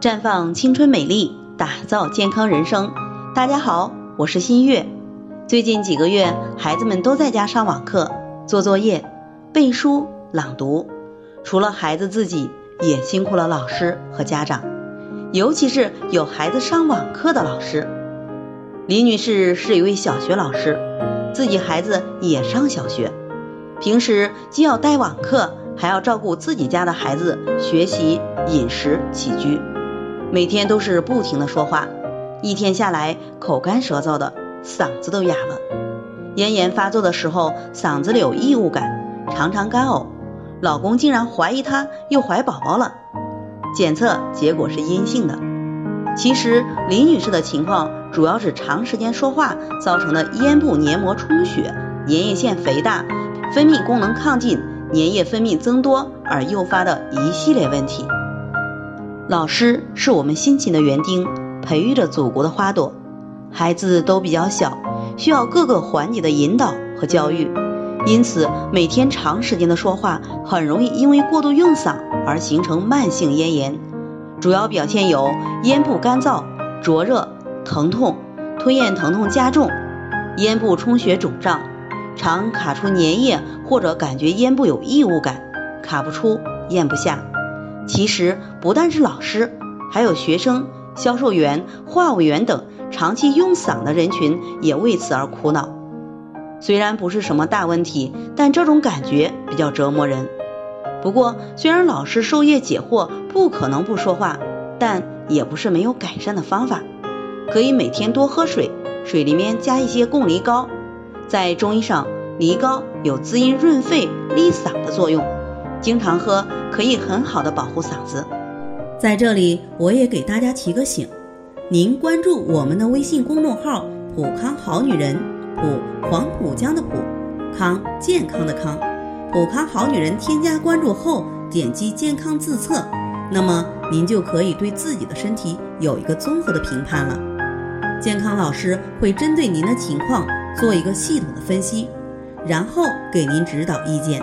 绽放青春美丽，打造健康人生。大家好，我是新月。最近几个月，孩子们都在家上网课、做作业、背书、朗读，除了孩子自己，也辛苦了老师和家长，尤其是有孩子上网课的老师。李女士是一位小学老师，自己孩子也上小学，平时既要带网课，还要照顾自己家的孩子学习、饮食起居，每天都是不停的说话，一天下来口干舌燥的，嗓子都哑了。咽炎发作的时候，嗓子里有异物感，常常干呕。老公竟然怀疑她又怀宝宝了，检测结果是阴性的。其实李女士的情况。主要是长时间说话造成的咽部黏膜充血、粘液腺肥大、分泌功能亢进、粘液分泌增多而诱发的一系列问题。老师是我们辛勤的园丁，培育着祖国的花朵。孩子都比较小，需要各个环节的引导和教育，因此每天长时间的说话，很容易因为过度用嗓而形成慢性咽炎。主要表现有咽部干燥、灼热。疼痛、吞咽疼痛加重，咽部充血肿胀，常卡出粘液或者感觉咽部有异物感，卡不出、咽不下。其实不但是老师，还有学生、销售员、话务员等长期用嗓的人群也为此而苦恼。虽然不是什么大问题，但这种感觉比较折磨人。不过，虽然老师授业解惑不可能不说话，但也不是没有改善的方法。可以每天多喝水，水里面加一些贡梨膏。在中医上，梨膏有滋阴润肺、利嗓的作用，经常喝可以很好的保护嗓子。在这里，我也给大家提个醒：您关注我们的微信公众号“普康好女人”，普黄浦江的普，康健康的康，普康好女人。添加关注后，点击健康自测，那么您就可以对自己的身体有一个综合的评判了。健康老师会针对您的情况做一个系统的分析，然后给您指导意见。